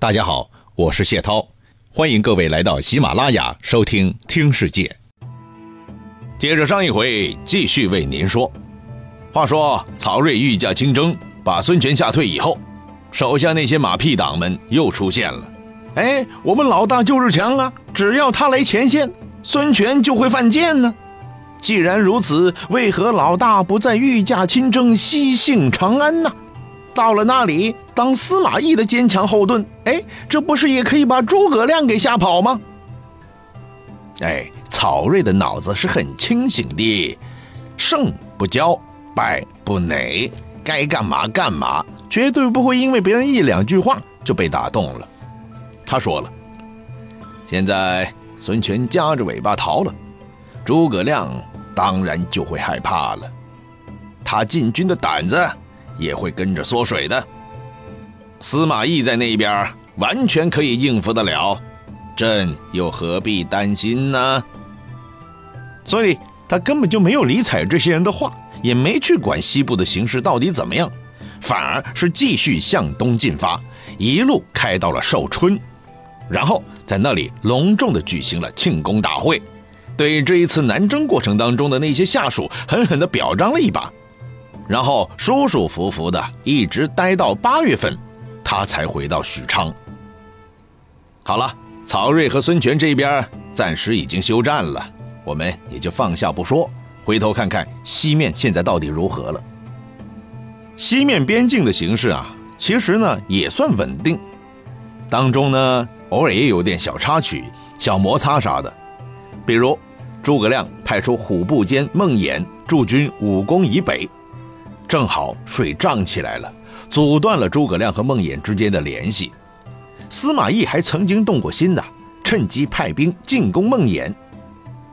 大家好，我是谢涛，欢迎各位来到喜马拉雅收听《听世界》。接着上一回，继续为您说。话说曹睿御驾亲征，把孙权吓退以后，手下那些马屁党们又出现了。哎，我们老大就是强啊！只要他来前线，孙权就会犯贱呢。既然如此，为何老大不在御驾亲征，西幸长安呢？到了那里当司马懿的坚强后盾，哎，这不是也可以把诸葛亮给吓跑吗？哎，曹睿的脑子是很清醒的，胜不骄，败不馁，该干嘛干嘛，绝对不会因为别人一两句话就被打动了。他说了，现在孙权夹着尾巴逃了，诸葛亮当然就会害怕了，他进军的胆子。也会跟着缩水的。司马懿在那边完全可以应付得了，朕又何必担心呢？所以他根本就没有理睬这些人的话，也没去管西部的形势到底怎么样，反而是继续向东进发，一路开到了寿春，然后在那里隆重的举行了庆功大会，对这一次南征过程当中的那些下属狠狠的表彰了一把。然后舒舒服服的一直待到八月份，他才回到许昌。好了，曹睿和孙权这边暂时已经休战了，我们也就放下不说，回头看看西面现在到底如何了。西面边境的形势啊，其实呢也算稳定，当中呢偶尔也有点小插曲、小摩擦啥的，比如诸葛亮派出虎步监孟衍驻军武功以北。正好水涨起来了，阻断了诸葛亮和孟衍之间的联系。司马懿还曾经动过心呢，趁机派兵进攻孟衍。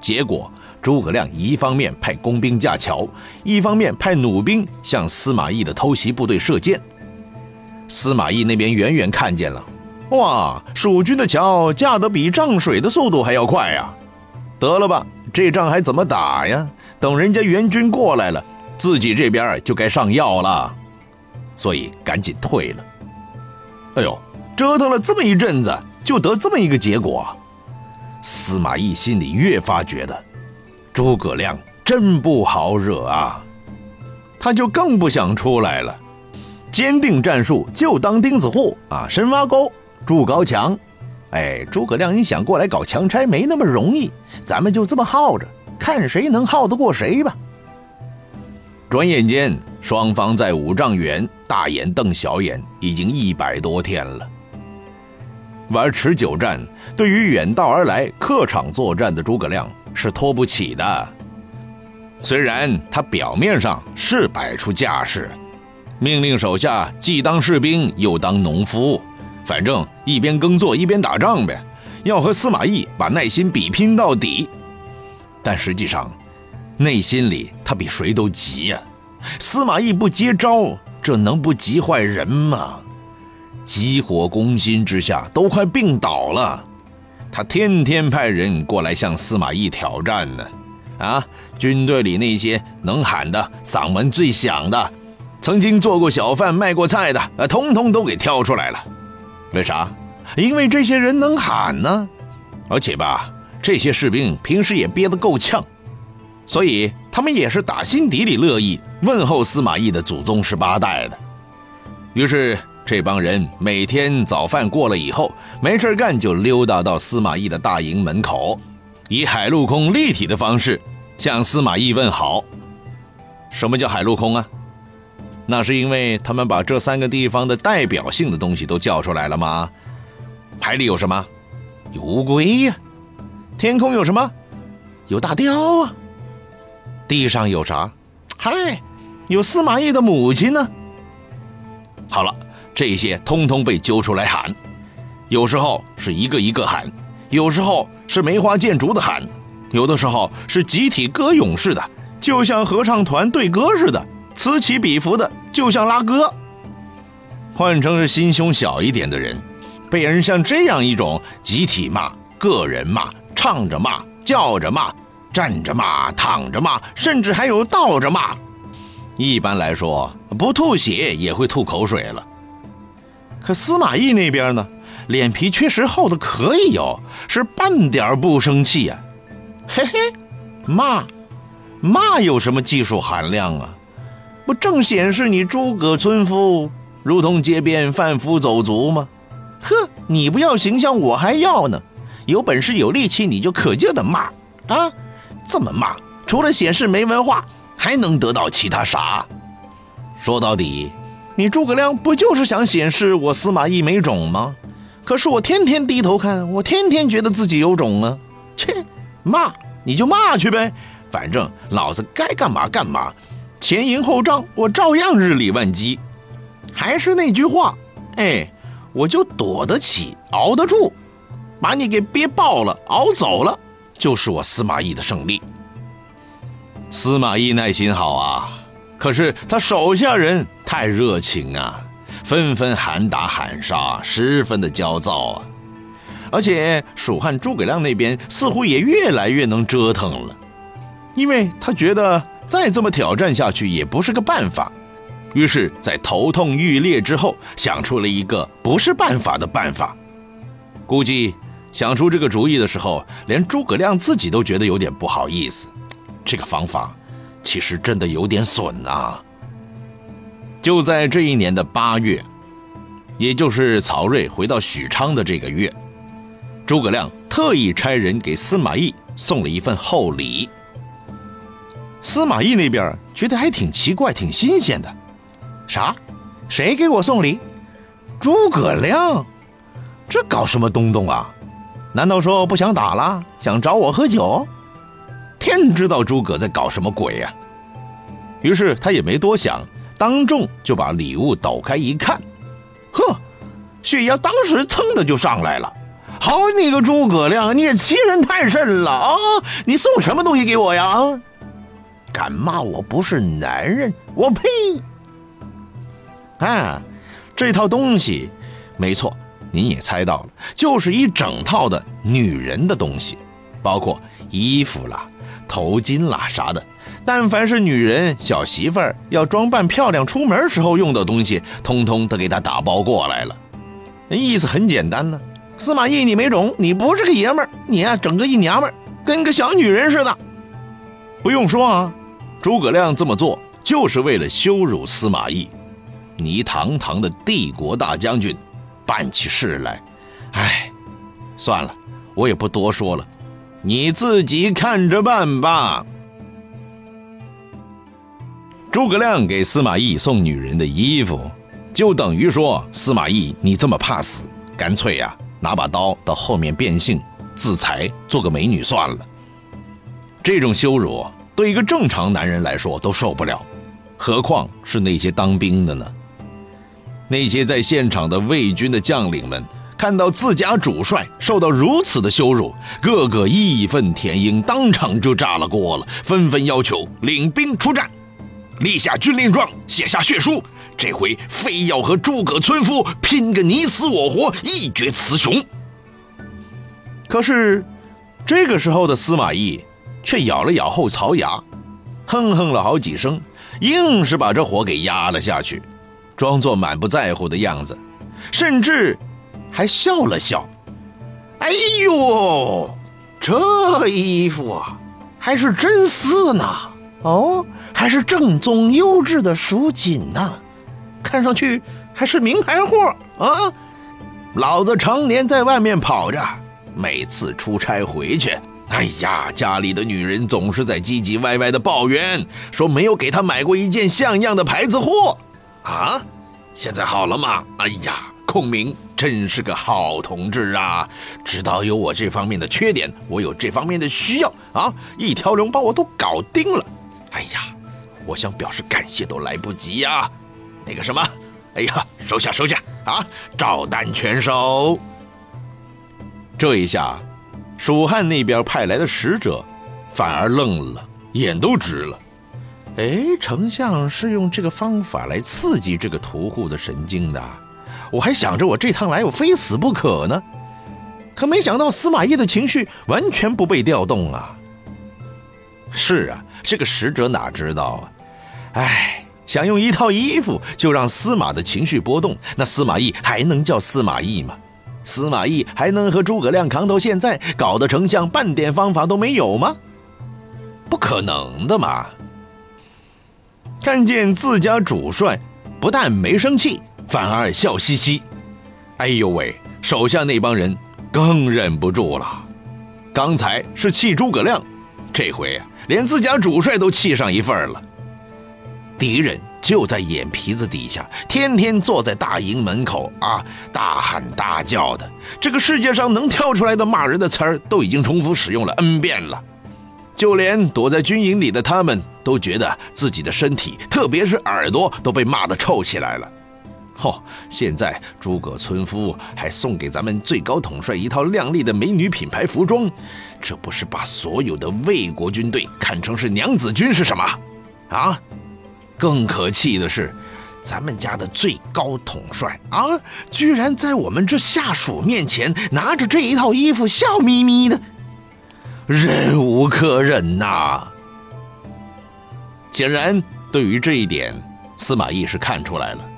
结果诸葛亮一方面派工兵架桥，一方面派弩兵向司马懿的偷袭部队射箭。司马懿那边远远看见了，哇，蜀军的桥架得比涨水的速度还要快呀！得了吧，这仗还怎么打呀？等人家援军过来了。自己这边就该上药了，所以赶紧退了。哎呦，折腾了这么一阵子，就得这么一个结果。司马懿心里越发觉得，诸葛亮真不好惹啊，他就更不想出来了。坚定战术，就当钉子户啊，深挖沟，筑高墙。哎，诸葛亮，你想过来搞强拆没那么容易，咱们就这么耗着，看谁能耗得过谁吧。转眼间，双方在五丈原大眼瞪小眼，已经一百多天了。玩持久战，对于远道而来客场作战的诸葛亮是拖不起的。虽然他表面上是摆出架势，命令手下既当士兵又当农夫，反正一边耕作一边打仗呗，要和司马懿把耐心比拼到底。但实际上，内心里他比谁都急呀！司马懿不接招，这能不急坏人吗？急火攻心之下，都快病倒了。他天天派人过来向司马懿挑战呢。啊，军队里那些能喊的、嗓门最响的，曾经做过小贩、卖过菜的，啊，通通都给挑出来了。为啥？因为这些人能喊呢。而且吧，这些士兵平时也憋得够呛。所以他们也是打心底里乐意问候司马懿的祖宗十八代的。于是这帮人每天早饭过了以后，没事干就溜达到司马懿的大营门口，以海陆空立体的方式向司马懿问好。什么叫海陆空啊？那是因为他们把这三个地方的代表性的东西都叫出来了吗？海里有什么？有乌龟呀。天空有什么？有大雕啊。地上有啥？嗨，有司马懿的母亲呢。好了，这些通通被揪出来喊，有时候是一个一个喊，有时候是梅花剑竹的喊，有的时候是集体歌咏似的，就像合唱团对歌似的，此起彼伏的，就像拉歌。换成是心胸小一点的人，被人像这样一种集体骂、个人骂、唱着骂、叫着骂。站着骂，躺着骂，甚至还有倒着骂。一般来说，不吐血也会吐口水了。可司马懿那边呢，脸皮确实厚的可以哟，是半点不生气呀。嘿嘿，骂，骂有什么技术含量啊？不正显示你诸葛村夫如同街边贩夫走卒吗？呵，你不要形象，我还要呢。有本事有力气，你就可劲的骂啊！这么骂，除了显示没文化，还能得到其他啥？说到底，你诸葛亮不就是想显示我司马懿没种吗？可是我天天低头看，我天天觉得自己有种啊！切，骂你就骂去呗，反正老子该干嘛干嘛，前营后帐我照样日理万机。还是那句话，哎，我就躲得起，熬得住。把你给憋爆了，熬走了，就是我司马懿的胜利。司马懿耐心好啊，可是他手下人太热情啊，纷纷喊打喊杀，十分的焦躁啊。而且蜀汉诸葛亮那边似乎也越来越能折腾了，因为他觉得再这么挑战下去也不是个办法，于是，在头痛欲裂之后，想出了一个不是办法的办法，估计。想出这个主意的时候，连诸葛亮自己都觉得有点不好意思。这个方法其实真的有点损啊！就在这一年的八月，也就是曹睿回到许昌的这个月，诸葛亮特意差人给司马懿送了一份厚礼。司马懿那边觉得还挺奇怪、挺新鲜的。啥？谁给我送礼？诸葛亮？这搞什么东东啊？难道说不想打了，想找我喝酒？天知道诸葛在搞什么鬼呀！于是他也没多想，当众就把礼物抖开一看，呵，血压当时蹭的就上来了。好你个诸葛亮，你也欺人太甚了啊！你送什么东西给我呀？敢骂我不是男人？我呸！啊，这套东西，没错。您也猜到了，就是一整套的女人的东西，包括衣服啦、头巾啦啥的，但凡是女人小媳妇儿要装扮漂亮出门时候用的东西，通通都给她打包过来了。意思很简单呢，司马懿你没种，你不是个爷们儿，你呀整个一娘们儿，跟个小女人似的。不用说啊，诸葛亮这么做就是为了羞辱司马懿，你堂堂的帝国大将军。办起事来，哎，算了，我也不多说了，你自己看着办吧。诸葛亮给司马懿送女人的衣服，就等于说司马懿你这么怕死，干脆呀拿把刀到后面变性自裁，做个美女算了。这种羞辱对一个正常男人来说都受不了，何况是那些当兵的呢？那些在现场的魏军的将领们看到自家主帅受到如此的羞辱，个个义愤填膺，当场就炸了锅了，纷纷要求领兵出战，立下军令状，写下血书，这回非要和诸葛村夫拼个你死我活，一决雌雄。可是，这个时候的司马懿却咬了咬后槽牙，哼哼了好几声，硬是把这火给压了下去。装作满不在乎的样子，甚至还笑了笑。哎呦，这衣服啊，还是真丝呢！哦，还是正宗优质的蜀锦呢，看上去还是名牌货啊！老子常年在外面跑着，每次出差回去，哎呀，家里的女人总是在唧唧歪歪的抱怨，说没有给她买过一件像样的牌子货。啊，现在好了吗？哎呀，孔明真是个好同志啊！知道有我这方面的缺点，我有这方面的需要啊，一条龙把我都搞定了。哎呀，我想表示感谢都来不及呀。那个什么，哎呀，收下收下啊，照单全收。这一下，蜀汉那边派来的使者反而愣了，眼都直了。哎，丞相是用这个方法来刺激这个屠户的神经的，我还想着我这趟来我非死不可呢，可没想到司马懿的情绪完全不被调动啊。是啊，这个使者哪知道啊？哎，想用一套衣服就让司马的情绪波动，那司马懿还能叫司马懿吗？司马懿还能和诸葛亮扛到现在，搞得丞相半点方法都没有吗？不可能的嘛！看见自家主帅不但没生气，反而笑嘻嘻。哎呦喂，手下那帮人更忍不住了。刚才是气诸葛亮，这回连自家主帅都气上一份了。敌人就在眼皮子底下，天天坐在大营门口啊，大喊大叫的。这个世界上能跳出来的骂人的词儿，都已经重复使用了 N 遍了。就连躲在军营里的他们，都觉得自己的身体，特别是耳朵，都被骂得臭起来了。吼！现在诸葛村夫还送给咱们最高统帅一套靓丽的美女品牌服装，这不是把所有的魏国军队看成是娘子军是什么？啊！更可气的是，咱们家的最高统帅啊，居然在我们这下属面前拿着这一套衣服笑眯眯的，忍无可忍呐！显然，对于这一点，司马懿是看出来了。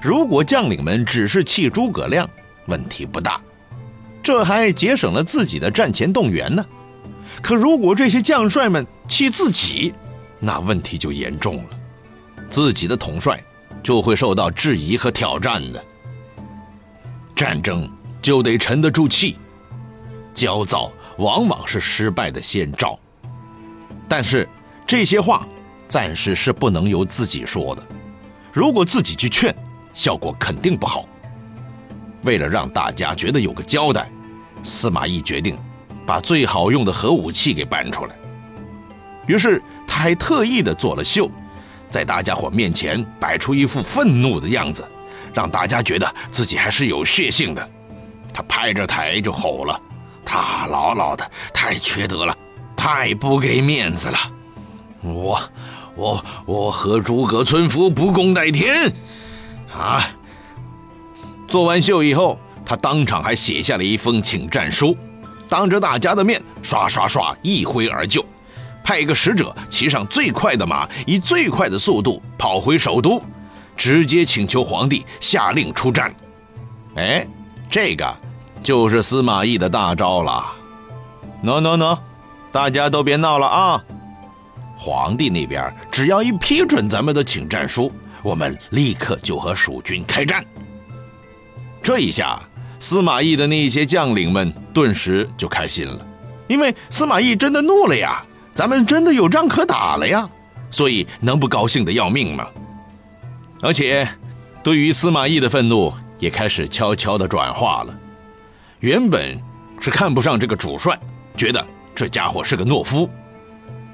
如果将领们只是气诸葛亮，问题不大，这还节省了自己的战前动员呢。可如果这些将帅们气自己，那问题就严重了。自己的统帅就会受到质疑和挑战的，战争就得沉得住气，焦躁往往是失败的先兆。但是这些话暂时是不能由自己说的，如果自己去劝，效果肯定不好。为了让大家觉得有个交代，司马懿决定把最好用的核武器给搬出来，于是他还特意的做了秀。在大家伙面前摆出一副愤怒的样子，让大家觉得自己还是有血性的。他拍着台就吼了：“他姥姥的，太缺德了，太不给面子了！我、我、我和诸葛村夫不共戴天！”啊！做完秀以后，他当场还写下了一封请战书，当着大家的面刷刷刷一挥而就。派一个使者骑上最快的马，以最快的速度跑回首都，直接请求皇帝下令出战。哎，这个就是司马懿的大招了。喏喏喏，大家都别闹了啊！皇帝那边只要一批准咱们的请战书，我们立刻就和蜀军开战。这一下，司马懿的那些将领们顿时就开心了，因为司马懿真的怒了呀。咱们真的有仗可打了呀，所以能不高兴的要命吗？而且，对于司马懿的愤怒也开始悄悄的转化了。原本是看不上这个主帅，觉得这家伙是个懦夫，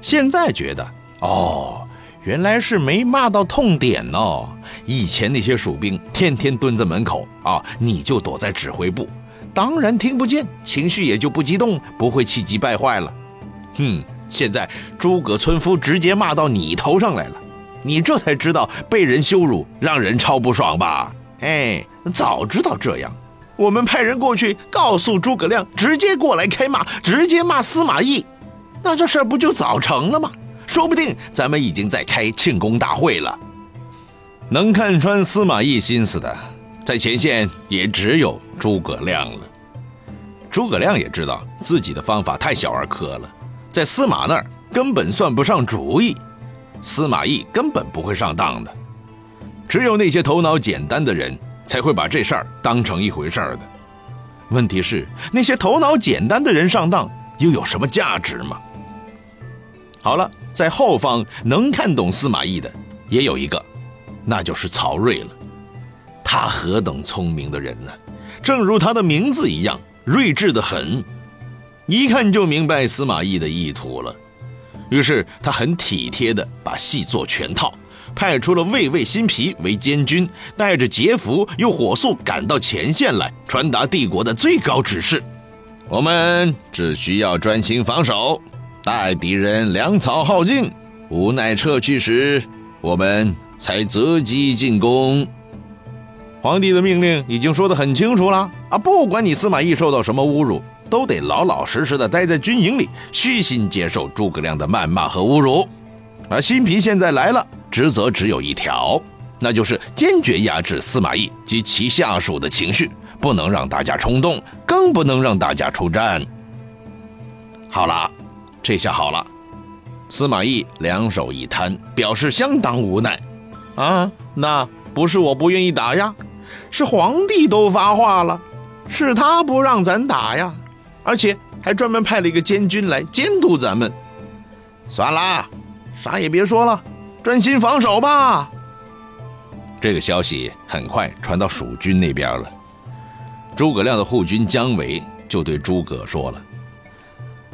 现在觉得哦，原来是没骂到痛点哦。以前那些蜀兵天天蹲在门口啊，你就躲在指挥部，当然听不见，情绪也就不激动，不会气急败坏了。哼。现在诸葛村夫直接骂到你头上来了，你这才知道被人羞辱让人超不爽吧？哎，早知道这样，我们派人过去告诉诸葛亮，直接过来开骂，直接骂司马懿，那这事儿不就早成了吗？说不定咱们已经在开庆功大会了。能看穿司马懿心思的，在前线也只有诸葛亮了。诸葛亮也知道自己的方法太小儿科了。在司马那儿根本算不上主意，司马懿根本不会上当的，只有那些头脑简单的人才会把这事儿当成一回事儿的。问题是，那些头脑简单的人上当又有什么价值吗？好了，在后方能看懂司马懿的也有一个，那就是曹睿了。他何等聪明的人呢？正如他的名字一样，睿智的很。一看就明白司马懿的意图了，于是他很体贴的把戏做全套，派出了魏魏新皮为监军，带着节服又火速赶到前线来传达帝国的最高指示：我们只需要专心防守，待敌人粮草耗尽，无奈撤去时，我们才择机进攻。皇帝的命令已经说得很清楚了啊！不管你司马懿受到什么侮辱。都得老老实实的待在军营里，虚心接受诸葛亮的谩骂和侮辱。而新皮现在来了，职责只有一条，那就是坚决压制司马懿及其下属的情绪，不能让大家冲动，更不能让大家出战。好了，这下好了。司马懿两手一摊，表示相当无奈。啊，那不是我不愿意打呀，是皇帝都发话了，是他不让咱打呀，而且还专门派了一个监军来监督咱们。算了，啥也别说了，专心防守吧。这个消息很快传到蜀军那边了。诸葛亮的护军姜维就对诸葛说了：“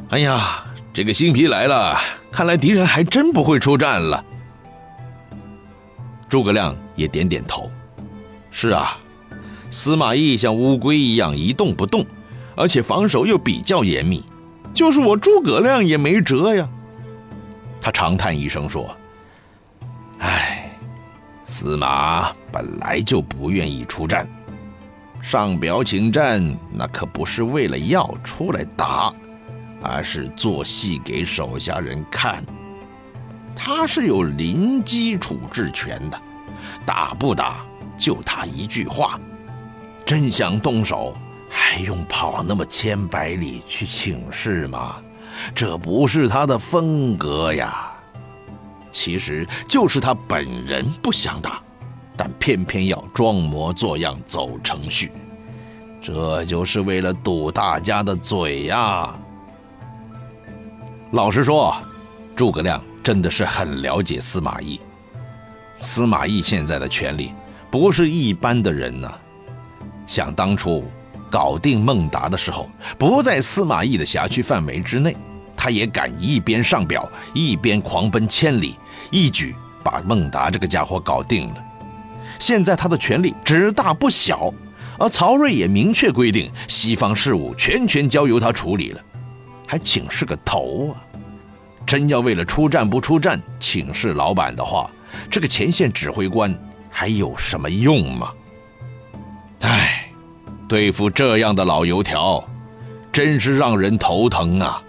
哎呀，这个新皮来了，看来敌人还真不会出战了。”诸葛亮也点点头：“是啊，司马懿像乌龟一样一动不动，而且防守又比较严密，就是我诸葛亮也没辙呀。”他长叹一声说：“唉，司马本来就不愿意出战，上表请战那可不是为了要出来打，而是做戏给手下人看。他是有临机处置权的，打不打就他一句话。真想动手，还用跑那么千百里去请示吗？”这不是他的风格呀，其实就是他本人不想打，但偏偏要装模作样走程序，这就是为了堵大家的嘴呀。老实说，诸葛亮真的是很了解司马懿。司马懿现在的权力不是一般的人呐，想当初。搞定孟达的时候，不在司马懿的辖区范围之内，他也敢一边上表，一边狂奔千里，一举把孟达这个家伙搞定了。现在他的权力只大不小，而曹睿也明确规定，西方事务全权交由他处理了，还请示个头啊！真要为了出战不出战请示老板的话，这个前线指挥官还有什么用吗？唉。对付这样的老油条，真是让人头疼啊！